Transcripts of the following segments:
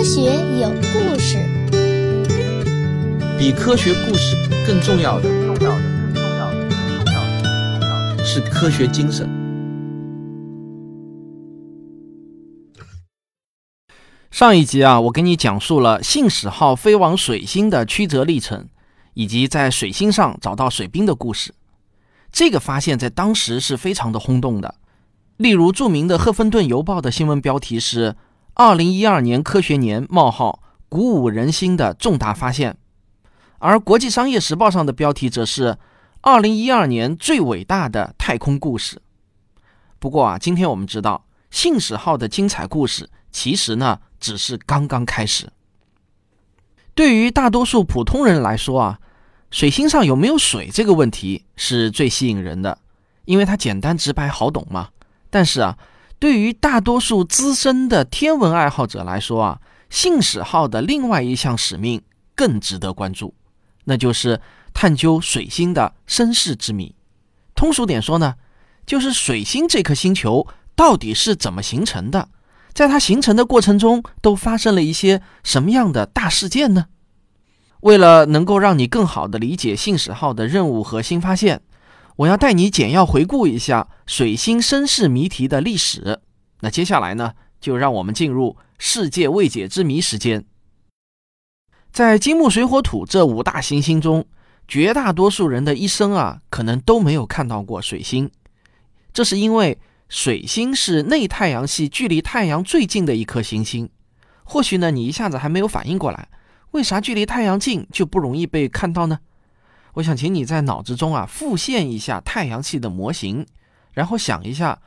科学有故事，比科学故事更重要的，重要的，更重要的，更重要的，更重要的是科学精神。上一集啊，我给你讲述了信使号飞往水星的曲折历程，以及在水星上找到水冰的故事。这个发现，在当时是非常的轰动的。例如，著名的《赫芬顿邮报》的新闻标题是“二零一二年科学年：冒号鼓舞人心的重大发现”，而《国际商业时报》上的标题则是“二零一二年最伟大的太空故事”。不过啊，今天我们知道，信使号的精彩故事其实呢，只是刚刚开始。对于大多数普通人来说啊。水星上有没有水这个问题是最吸引人的，因为它简单直白好懂嘛。但是啊，对于大多数资深的天文爱好者来说啊，信使号的另外一项使命更值得关注，那就是探究水星的身世之谜。通俗点说呢，就是水星这颗星球到底是怎么形成的，在它形成的过程中都发生了一些什么样的大事件呢？为了能够让你更好地理解信使号的任务和新发现，我要带你简要回顾一下水星身世谜题的历史。那接下来呢，就让我们进入世界未解之谜时间。在金木水火土这五大行星中，绝大多数人的一生啊，可能都没有看到过水星。这是因为水星是内太阳系距离太阳最近的一颗行星。或许呢，你一下子还没有反应过来。为啥距离太阳近就不容易被看到呢？我想请你在脑子中啊复现一下太阳系的模型，然后想一下，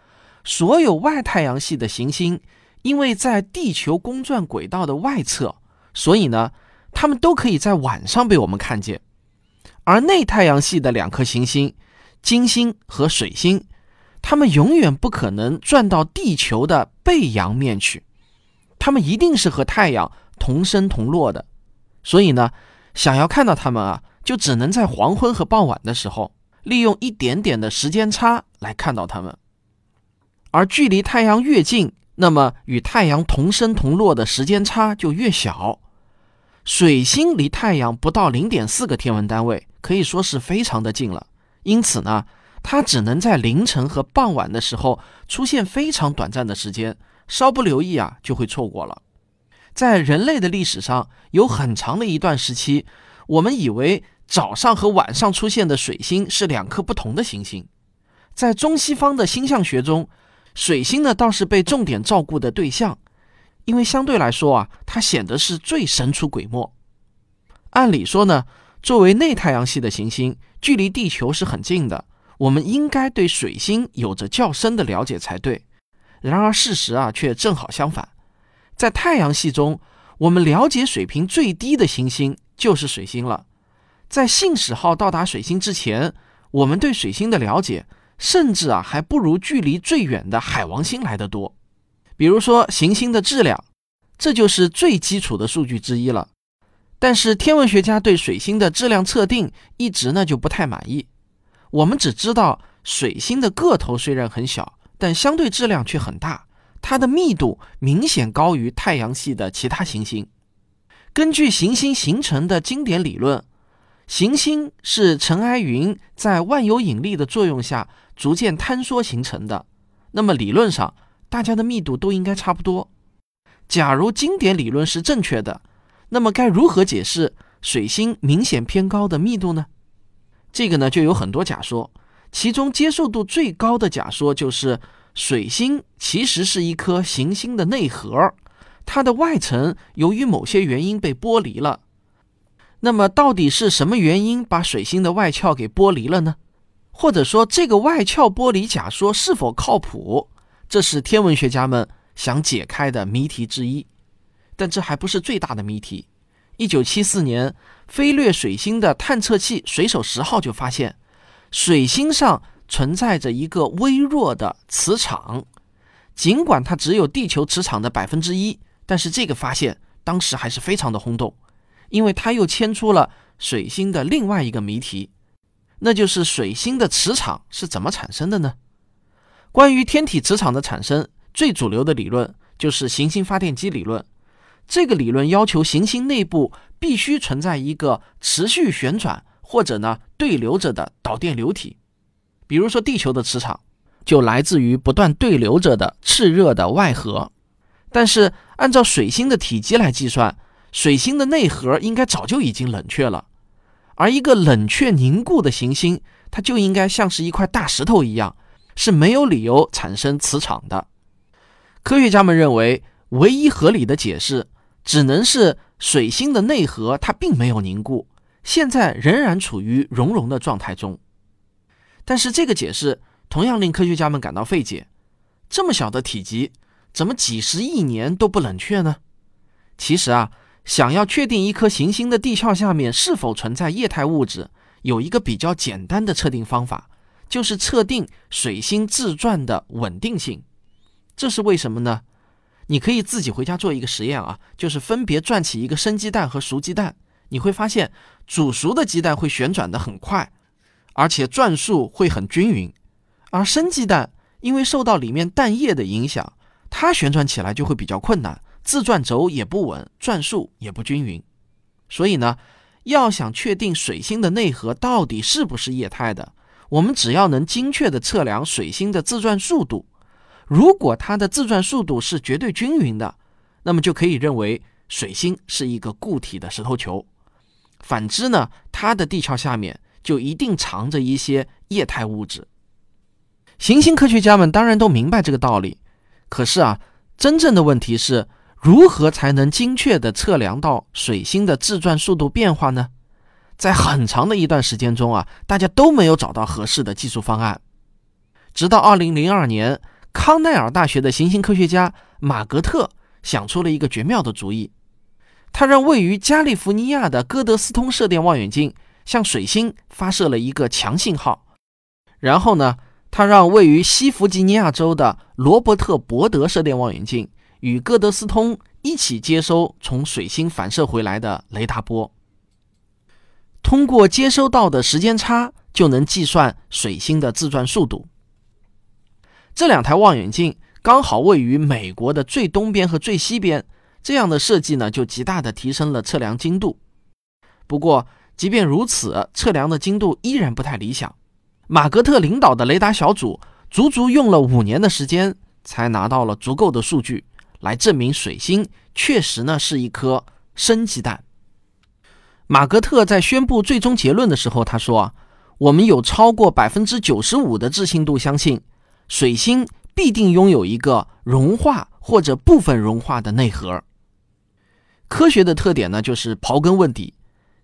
所有外太阳系的行星，因为在地球公转轨道的外侧，所以呢，它们都可以在晚上被我们看见。而内太阳系的两颗行星，金星和水星，它们永远不可能转到地球的背阳面去，它们一定是和太阳同升同落的。所以呢，想要看到它们啊，就只能在黄昏和傍晚的时候，利用一点点的时间差来看到它们。而距离太阳越近，那么与太阳同升同落的时间差就越小。水星离太阳不到零点四个天文单位，可以说是非常的近了。因此呢，它只能在凌晨和傍晚的时候出现非常短暂的时间，稍不留意啊，就会错过了。在人类的历史上，有很长的一段时期，我们以为早上和晚上出现的水星是两颗不同的行星。在中西方的星象学中，水星呢倒是被重点照顾的对象，因为相对来说啊，它显得是最神出鬼没。按理说呢，作为内太阳系的行星，距离地球是很近的，我们应该对水星有着较深的了解才对。然而事实啊，却正好相反。在太阳系中，我们了解水平最低的行星就是水星了。在信使号到达水星之前，我们对水星的了解，甚至啊还不如距离最远的海王星来得多。比如说行星的质量，这就是最基础的数据之一了。但是天文学家对水星的质量测定一直呢就不太满意。我们只知道水星的个头虽然很小，但相对质量却很大。它的密度明显高于太阳系的其他行星。根据行星形成的经典理论，行星是尘埃云在万有引力的作用下逐渐坍缩形成的。那么理论上，大家的密度都应该差不多。假如经典理论是正确的，那么该如何解释水星明显偏高的密度呢？这个呢就有很多假说，其中接受度最高的假说就是。水星其实是一颗行星的内核，它的外层由于某些原因被剥离了。那么，到底是什么原因把水星的外壳给剥离了呢？或者说，这个外壳剥离假说是否靠谱？这是天文学家们想解开的谜题之一。但这还不是最大的谜题。一九七四年，飞掠水星的探测器“水手十号”就发现，水星上。存在着一个微弱的磁场，尽管它只有地球磁场的百分之一，但是这个发现当时还是非常的轰动，因为它又牵出了水星的另外一个谜题，那就是水星的磁场是怎么产生的呢？关于天体磁场的产生，最主流的理论就是行星发电机理论。这个理论要求行星内部必须存在一个持续旋转或者呢对流着的导电流体，比如说地球的磁场就来自于不断对流着的炽热的外核。但是按照水星的体积来计算，水星的内核应该早就已经冷却了，而一个冷却凝固的行星，它就应该像是一块大石头一样，是没有理由产生磁场的。科学家们认为，唯一合理的解释只能是水星的内核它并没有凝固，现在仍然处于熔融的状态中。但是这个解释同样令科学家们感到费解：这么小的体积，怎么几十亿年都不冷却呢？其实啊，想要确定一颗行星的地壳下面是否存在液态物质，有一个比较简单的测定方法，就是测定水星自转的稳定性。这是为什么呢？你可以自己回家做一个实验啊，就是分别转起一个生鸡蛋和熟鸡蛋，你会发现煮熟的鸡蛋会旋转的很快，而且转速会很均匀，而生鸡蛋因为受到里面蛋液的影响，它旋转起来就会比较困难，自转轴也不稳，转速也不均匀。所以呢，要想确定水星的内核到底是不是液态的，我们只要能精确的测量水星的自转速度。如果它的自转速度是绝对均匀的，那么就可以认为水星是一个固体的石头球。反之呢，它的地壳下面就一定藏着一些液态物质。行星科学家们当然都明白这个道理，可是啊，真正的问题是如何才能精确地测量到水星的自转速度变化呢？在很长的一段时间中啊，大家都没有找到合适的技术方案，直到二零零二年。康奈尔大学的行星科学家马格特想出了一个绝妙的主意，他让位于加利福尼亚的戈德斯通射电望远镜向水星发射了一个强信号，然后呢，他让位于西弗吉尼亚州的罗伯特伯德射电望远镜与戈德斯通一起接收从水星反射回来的雷达波，通过接收到的时间差就能计算水星的自转速度。这两台望远镜刚好位于美国的最东边和最西边，这样的设计呢，就极大的提升了测量精度。不过，即便如此，测量的精度依然不太理想。马格特领导的雷达小组足足用了五年的时间，才拿到了足够的数据，来证明水星确实呢是一颗生鸡蛋。马格特在宣布最终结论的时候，他说：“我们有超过百分之九十五的置信度相信。”水星必定拥有一个融化或者部分融化的内核。科学的特点呢，就是刨根问底。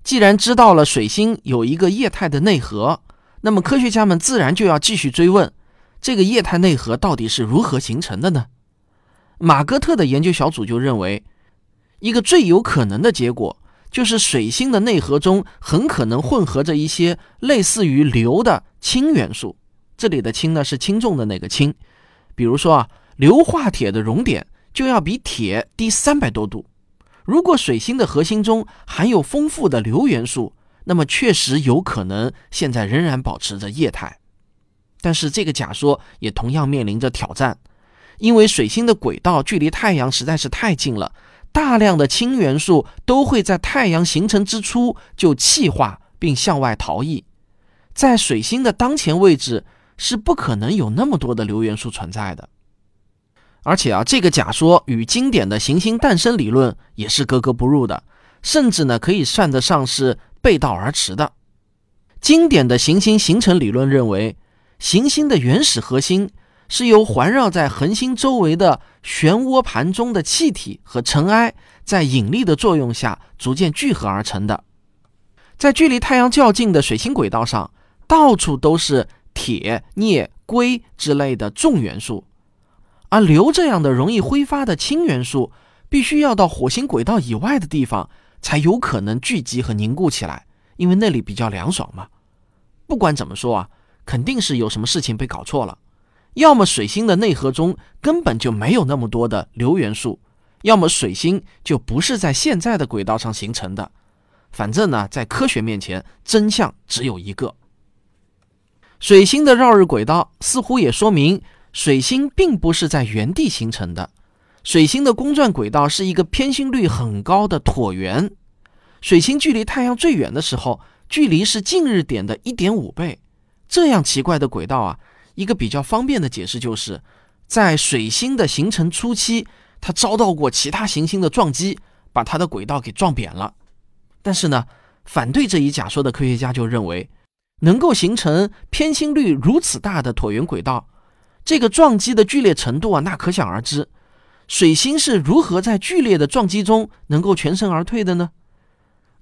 既然知道了水星有一个液态的内核，那么科学家们自然就要继续追问：这个液态内核到底是如何形成的呢？马格特的研究小组就认为，一个最有可能的结果就是水星的内核中很可能混合着一些类似于硫的氢元素。这里的氢呢是轻重的那个氢，比如说啊，硫化铁的熔点就要比铁低三百多度。如果水星的核心中含有丰富的硫元素，那么确实有可能现在仍然保持着液态。但是这个假说也同样面临着挑战，因为水星的轨道距离太阳实在是太近了，大量的氢元素都会在太阳形成之初就气化并向外逃逸，在水星的当前位置。是不可能有那么多的硫元素存在的，而且啊，这个假说与经典的行星诞生理论也是格格不入的，甚至呢可以算得上是背道而驰的。经典的行星形成理论认为，行星的原始核心是由环绕在恒星周围的漩涡盘中的气体和尘埃在引力的作用下逐渐聚合而成的。在距离太阳较近的水星轨道上，到处都是。铁、镍、硅之类的重元素，而硫这样的容易挥发的氢元素，必须要到火星轨道以外的地方才有可能聚集和凝固起来，因为那里比较凉爽嘛。不管怎么说啊，肯定是有什么事情被搞错了，要么水星的内核中根本就没有那么多的硫元素，要么水星就不是在现在的轨道上形成的。反正呢，在科学面前，真相只有一个。水星的绕日轨道似乎也说明，水星并不是在原地形成的。水星的公转轨道是一个偏心率很高的椭圆。水星距离太阳最远的时候，距离是近日点的一点五倍。这样奇怪的轨道啊，一个比较方便的解释就是，在水星的形成初期，它遭到过其他行星的撞击，把它的轨道给撞扁了。但是呢，反对这一假说的科学家就认为，能够形成偏心率如此大的椭圆轨道，这个撞击的剧烈程度啊，那可想而知。水星是如何在剧烈的撞击中能够全身而退的呢？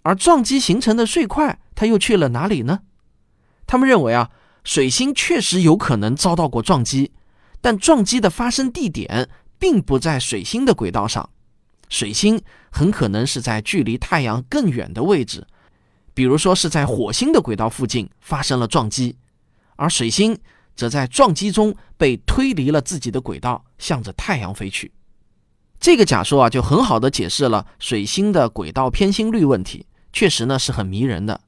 而撞击形成的碎块，它又去了哪里呢？他们认为啊，水星确实有可能遭到过撞击，但撞击的发生地点并不在水星的轨道上，水星很可能是在距离太阳更远的位置，比如说是在火星的轨道附近发生了撞击，而水星则在撞击中被推离了自己的轨道，向着太阳飞去。这个假说啊，就很好的解释了水星的轨道偏心率问题，确实呢是很迷人的。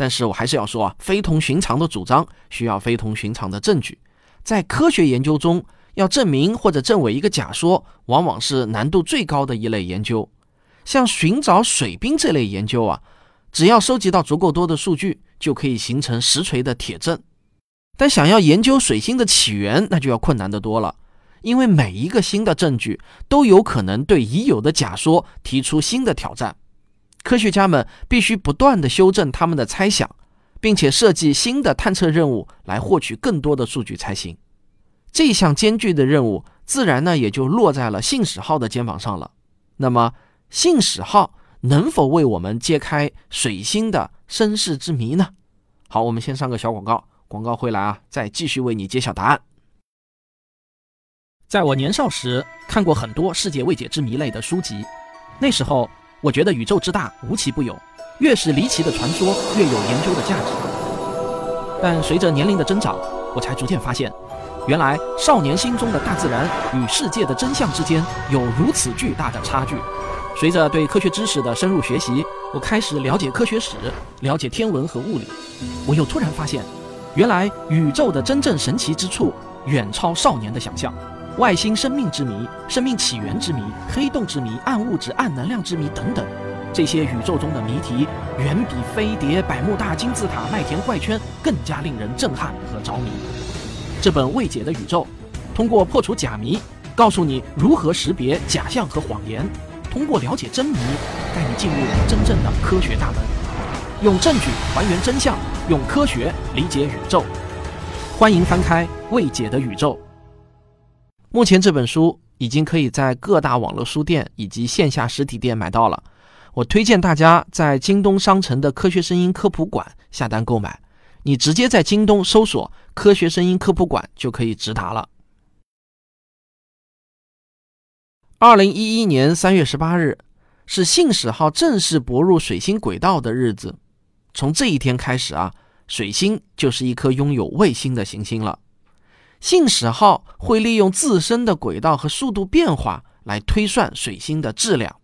但是我还是要说啊，非同寻常的主张需要非同寻常的证据。在科学研究中，要证明或者证伪一个假说，往往是难度最高的一类研究。像寻找水冰这类研究啊，只要收集到足够多的数据，就可以形成实锤的铁证。但想要研究水星的起源，那就要困难得多了。因为每一个新的证据都有可能对已有的假说提出新的挑战，科学家们必须不断地修正他们的猜想，并且设计新的探测任务来获取更多的数据才行。这项艰巨的任务自然呢也就落在了信使号的肩膀上了。那么，信使号能否为我们揭开水星的身世之谜呢？好，我们先上个小广告，广告回来啊，再继续为你揭晓答案。在我年少时，看过很多世界未解之谜类的书籍。那时候，我觉得宇宙之大无奇不有，越是离奇的传说，越有研究的价值。但随着年龄的增长，我才逐渐发现，原来少年心中的大自然与世界的真相之间有如此巨大的差距。随着对科学知识的深入学习，我开始了解科学史，了解天文和物理。我又突然发现，原来宇宙的真正神奇之处远超少年的想象。外星生命之谜、生命起源之谜、黑洞之谜、暗物质、暗能量之谜等等，这些宇宙中的谜题远比飞碟、百慕大金字塔、麦田怪圈更加令人震撼和着迷。这本未解的宇宙，通过破除假谜，告诉你如何识别假象和谎言；通过了解真谜，带你进入真正的科学大门，用证据还原真相，用科学理解宇宙。欢迎翻开《未解的宇宙》。目前这本书已经可以在各大网络书店以及线下实体店买到了。我推荐大家在京东商城的科学声音科普馆下单购买。你直接在京东搜索“科学声音科普馆”就可以直达了。二零一一年三月十八日是信使号正式泊入水星轨道的日子。从这一天开始啊，水星就是一颗拥有卫星的行星了。信使号会利用自身的轨道和速度变化来推算水星的质量。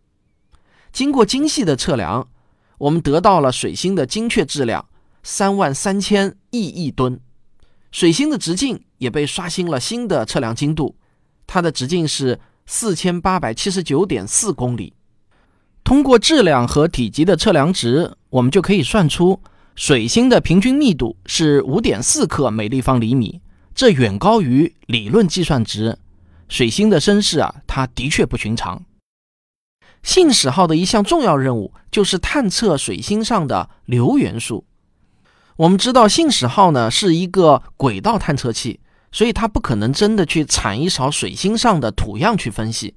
经过精细的测量，我们得到了水星的精确质量三万三千亿亿吨。水星的直径也被刷新了新的测量精度，它的直径是四千八百七十九点四公里。通过质量和体积的测量值，我们就可以算出水星的平均密度是五点四克每立方厘米。这远高于理论计算值。水星的身世啊，它的确不寻常。信使号的一项重要任务就是探测水星上的硫元素。我们知道，信使号呢是一个轨道探测器，所以它不可能真的去铲一勺水星上的土样去分析，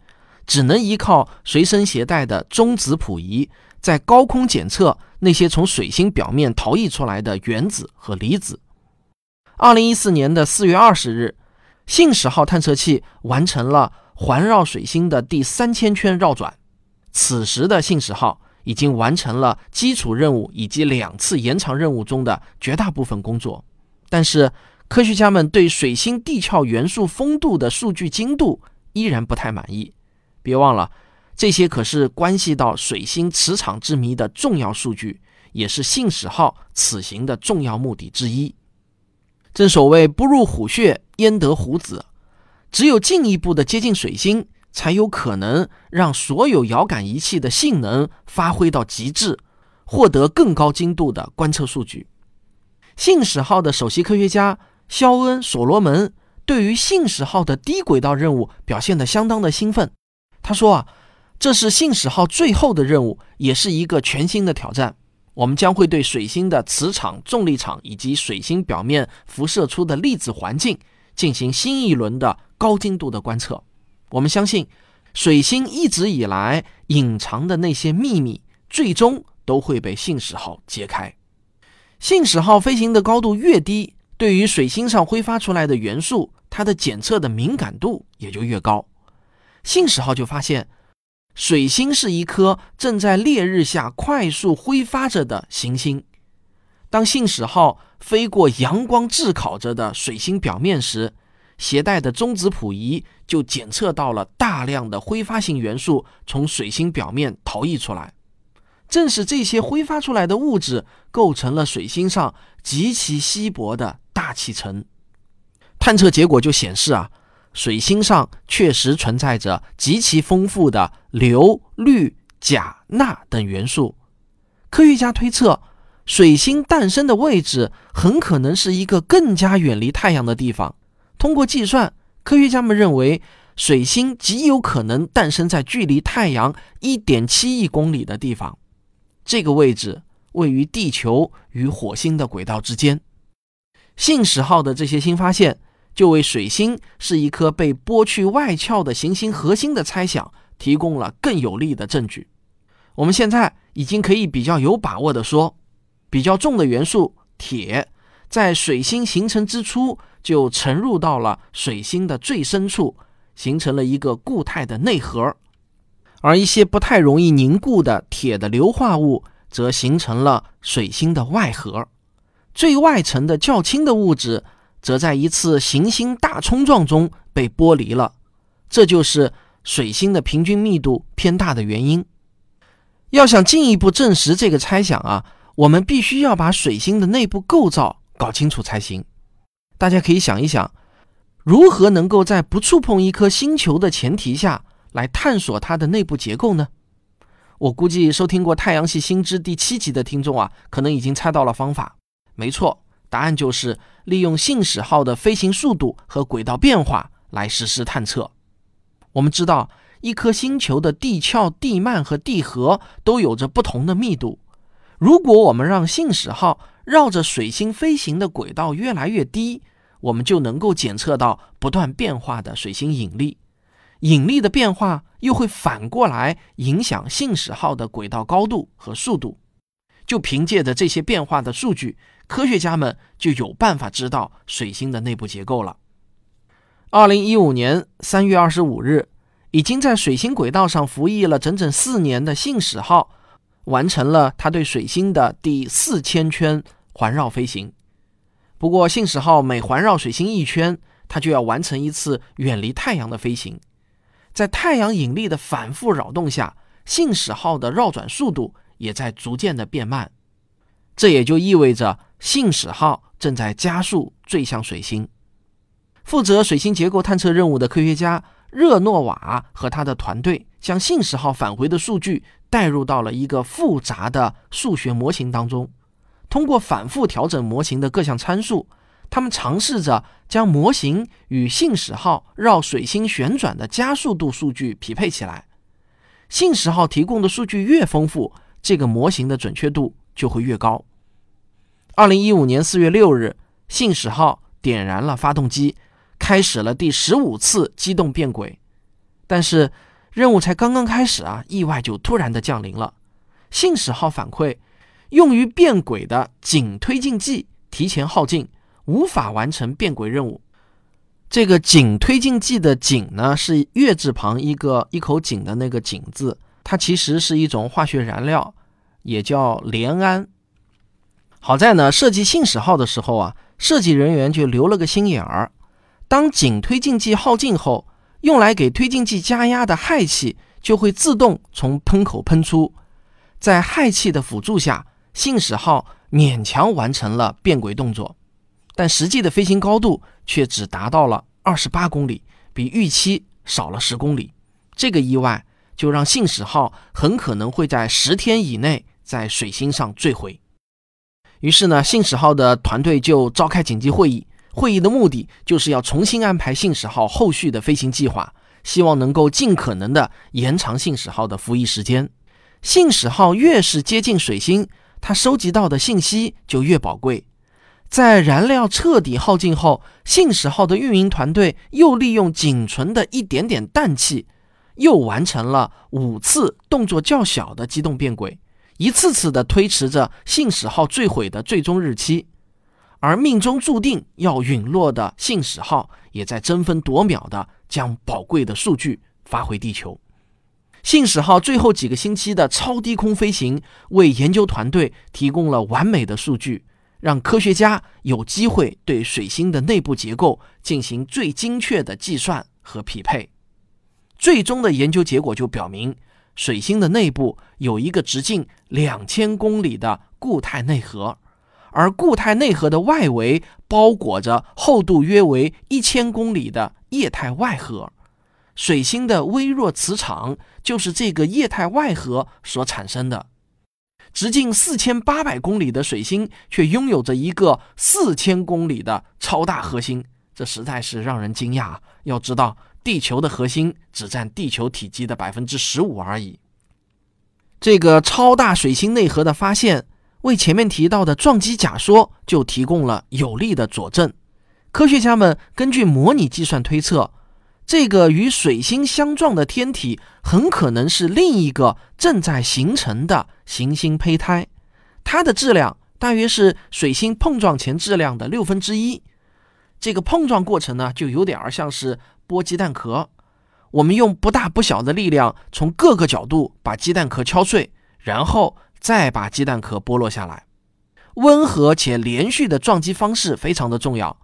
只能依靠随身携带的中子谱仪，在高空检测那些从水星表面逃逸出来的原子和离子。二零一四年的四月二十日，信使号探测器完成了环绕水星的第三千圈绕转。此时的信使号已经完成了基础任务以及两次延长任务中的绝大部分工作。但是，科学家们对水星地壳元素丰度的数据精度依然不太满意。别忘了，这些可是关系到水星磁场之谜的重要数据，也是信使号此行的重要目的之一。正所谓不入虎穴，焉得虎子？只有进一步的接近水星，才有可能让所有遥感仪器的性能发挥到极致，获得更高精度的观测数据。信使号的首席科学家肖恩·所罗门对于信使号的低轨道任务表现得相当的兴奋。他说：“啊，这是信使号最后的任务，也是一个全新的挑战。我们将会对水星的磁场、重力场以及水星表面辐射出的粒子环境进行新一轮的高精度的观测。我们相信，水星一直以来隐藏的那些秘密，最终都会被信使号揭开。信使号飞行的高度越低，对于水星上挥发出来的元素，它的检测的敏感度也就越高。”信使号就发现，水星是一颗正在烈日下快速挥发着的行星。当信使号飞过阳光炙烤着的水星表面时，携带的中子谱仪就检测到了大量的挥发性元素从水星表面逃逸出来。正是这些挥发出来的物质构成了水星上极其稀薄的大气层。探测结果就显示啊。水星上确实存在着极其丰富的硫、氯、钾、钠等元素。科学家推测，水星诞生的位置很可能是一个更加远离太阳的地方。通过计算，科学家们认为，水星极有可能诞生在距离太阳1.7亿公里的地方。这个位置位于地球与火星的轨道之间。信使号的这些新发现。就为水星是一颗被剥去外壳的行星核心的猜想提供了更有力的证据。我们现在已经可以比较有把握地说，比较重的元素铁在水星形成之初就沉入到了水星的最深处，形成了一个固态的内核；而一些不太容易凝固的铁的硫化物则形成了水星的外核。最外层的较轻的物质。则在一次行星大冲撞中被剥离了，这就是水星的平均密度偏大的原因。要想进一步证实这个猜想啊，我们必须要把水星的内部构造搞清楚才行。大家可以想一想，如何能够在不触碰一颗星球的前提下来探索它的内部结构呢？我估计收听过《太阳系新知》第七集的听众啊，可能已经猜到了方法。没错。答案就是利用信使号的飞行速度和轨道变化来实施探测。我们知道，一颗星球的地壳、地幔和地核都有着不同的密度。如果我们让信使号绕着水星飞行的轨道越来越低，我们就能够检测到不断变化的水星引力。引力的变化又会反过来影响信使号的轨道高度和速度。就凭借着这些变化的数据。科学家们就有办法知道水星的内部结构了。二零一五年三月二十五日，已经在水星轨道上服役了整整四年的信使号，完成了它对水星的第四千圈环绕飞行。不过，信使号每环绕水星一圈，它就要完成一次远离太阳的飞行。在太阳引力的反复扰动下，信使号的绕转速度也在逐渐的变慢。这也就意味着。信使号正在加速坠向水星。负责水星结构探测任务的科学家热诺瓦和他的团队将信使号返回的数据带入到了一个复杂的数学模型当中。通过反复调整模型的各项参数，他们尝试着将模型与信使号绕水星旋转的加速度数据匹配起来。信使号提供的数据越丰富，这个模型的准确度就会越高。二零一五年四月六日，信使号点燃了发动机，开始了第十五次机动变轨。但是，任务才刚刚开始啊，意外就突然的降临了。信使号反馈，用于变轨的井推进剂提前耗尽，无法完成变轨任务。这个井推进剂的井呢，是月字旁一个一口井的那个井字，它其实是一种化学燃料，也叫联氨。好在呢，设计信使号的时候啊，设计人员就留了个心眼儿。当井推进剂耗尽后，用来给推进剂加压的氦气就会自动从喷口喷出。在氦气的辅助下，信使号勉强完成了变轨动作，但实际的飞行高度却只达到了二十八公里，比预期少了十公里。这个意外就让信使号很可能会在十天以内在水星上坠毁。于是呢，信使号的团队就召开紧急会议。会议的目的就是要重新安排信使号后续的飞行计划，希望能够尽可能的延长信使号的服役时间。信使号越是接近水星，它收集到的信息就越宝贵。在燃料彻底耗尽后，信使号的运营团队又利用仅存的一点点氮气，又完成了五次动作较小的机动变轨，一次次的推迟着信使号坠毁的最终日期。而命中注定要陨落的信使号，也在争分夺秒地将宝贵的数据发回地球。信使号最后几个星期的超低空飞行，为研究团队提供了完美的数据，让科学家有机会对水星的内部结构进行最精确的计算和匹配。最终的研究结果就表明，水星的内部有一个直径两千公里的固态内核。而固态内核的外围包裹着厚度约为一千公里的液态外核，水星的微弱磁场就是这个液态外核所产生的。直径四千八百公里的水星却拥有着一个四千公里的超大核心，这实在是让人惊讶。要知道，地球的核心只占地球体积的百分之十五而已。这个超大水星内核的发现。为前面提到的撞击假说就提供了有力的佐证。科学家们根据模拟计算推测，这个与水星相撞的天体很可能是另一个正在形成的行星胚胎，它的质量大约是水星碰撞前质量的六分之一。这个碰撞过程呢，就有点儿像是剥鸡蛋壳。我们用不大不小的力量从各个角度把鸡蛋壳敲碎，然后。再把鸡蛋壳剥落下来，温和且连续的撞击方式非常的重要，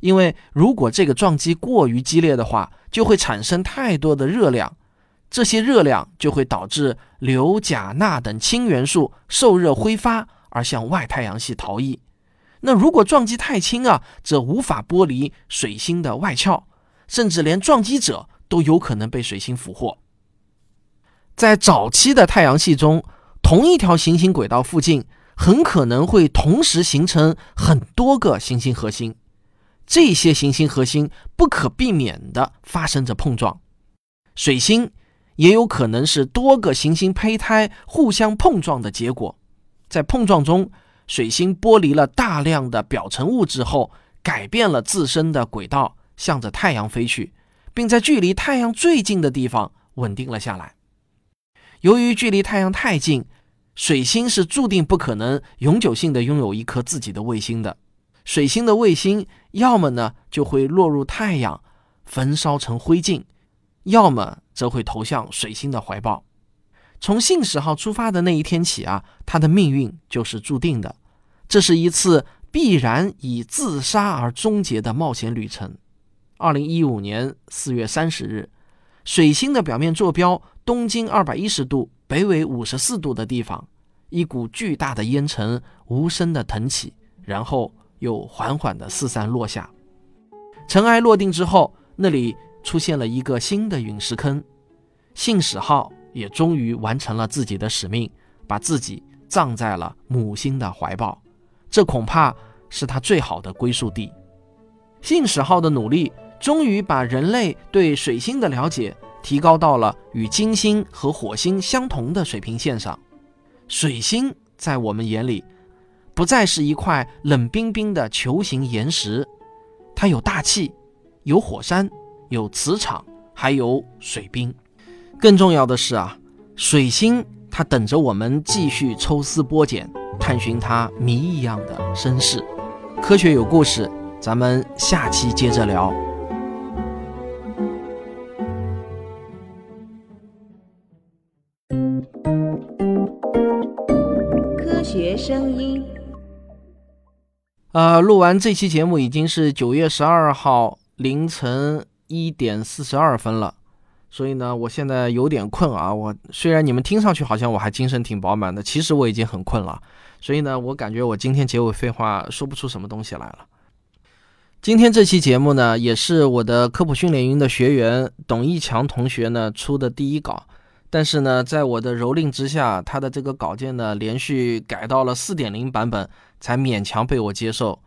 因为如果这个撞击过于激烈的话，就会产生太多的热量，这些热量就会导致硫、钾、钠等氢元素受热挥发而向外太阳系逃逸。那如果撞击太轻啊，则无法剥离水星的外壳，甚至连撞击者都有可能被水星俘获。在早期的太阳系中。同一条行星轨道附近很可能会同时形成很多个行星核心，这些行星核心不可避免地发生着碰撞。水星也有可能是多个行星胚胎互相碰撞的结果。在碰撞中，水星剥离了大量的表层物质后，改变了自身的轨道，向着太阳飞去，并在距离太阳最近的地方稳定了下来。由于距离太阳太近，水星是注定不可能永久性的拥有一颗自己的卫星的。水星的卫星要么呢就会落入太阳，焚烧成灰烬，要么则会投向水星的怀抱。从信使号出发的那一天起啊，它的命运就是注定的。这是一次必然以自杀而终结的冒险旅程。二零一五年四月三十日，水星的表面坐标。东经二百一十度，北纬五十四度的地方，一股巨大的烟尘无声的腾起，然后又缓缓的四散落下。尘埃落定之后，那里出现了一个新的陨石坑。信使号也终于完成了自己的使命，把自己葬在了母星的怀抱。这恐怕是他最好的归宿地。信使号的努力，终于把人类对水星的了解。提高到了与金星和火星相同的水平线上，水星在我们眼里不再是一块冷冰冰的球形岩石，它有大气，有火山，有磁场，还有水冰。更重要的是啊，水星它等着我们继续抽丝剥茧，探寻它谜一样的身世。科学有故事，咱们下期接着聊。声音，呃，录完这期节目已经是九月十二号凌晨一点四十二分了，所以呢，我现在有点困啊。我虽然你们听上去好像我还精神挺饱满的，其实我已经很困了。所以呢，我感觉我今天结尾废话说不出什么东西来了。今天这期节目呢，也是我的科普训练营的学员董一强同学呢出的第一稿，但是呢，在我的蹂躏之下，他的这个稿件呢连续改到了四点零版本，才勉强被我接受。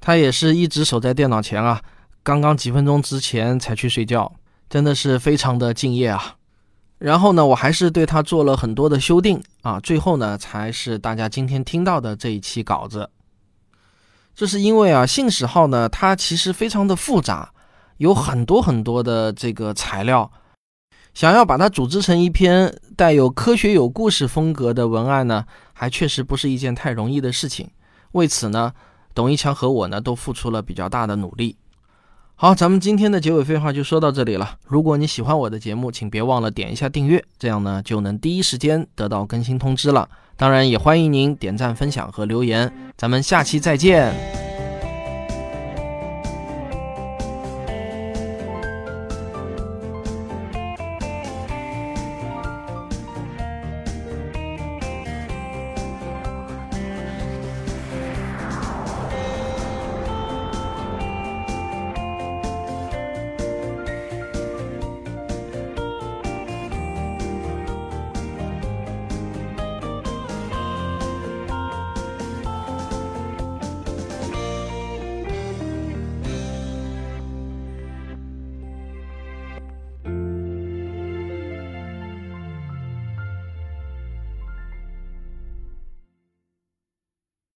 他也是一直守在电脑前啊，刚刚几分钟之前才去睡觉，真的是非常的敬业啊。然后呢，我还是对他做了很多的修订啊，最后呢，才是大家今天听到的这一期稿子。这是因为啊，信使号呢，它其实非常的复杂，有很多很多的这个材料，想要把它组织成一篇带有科学有故事风格的文案呢，还确实不是一件太容易的事情。为此呢，董一强和我呢，都付出了比较大的努力。好，咱们今天的结尾废话就说到这里了。如果你喜欢我的节目，请别忘了点一下订阅，这样呢，就能第一时间得到更新通知了。当然，也欢迎您点赞、分享和留言。咱们下期再见。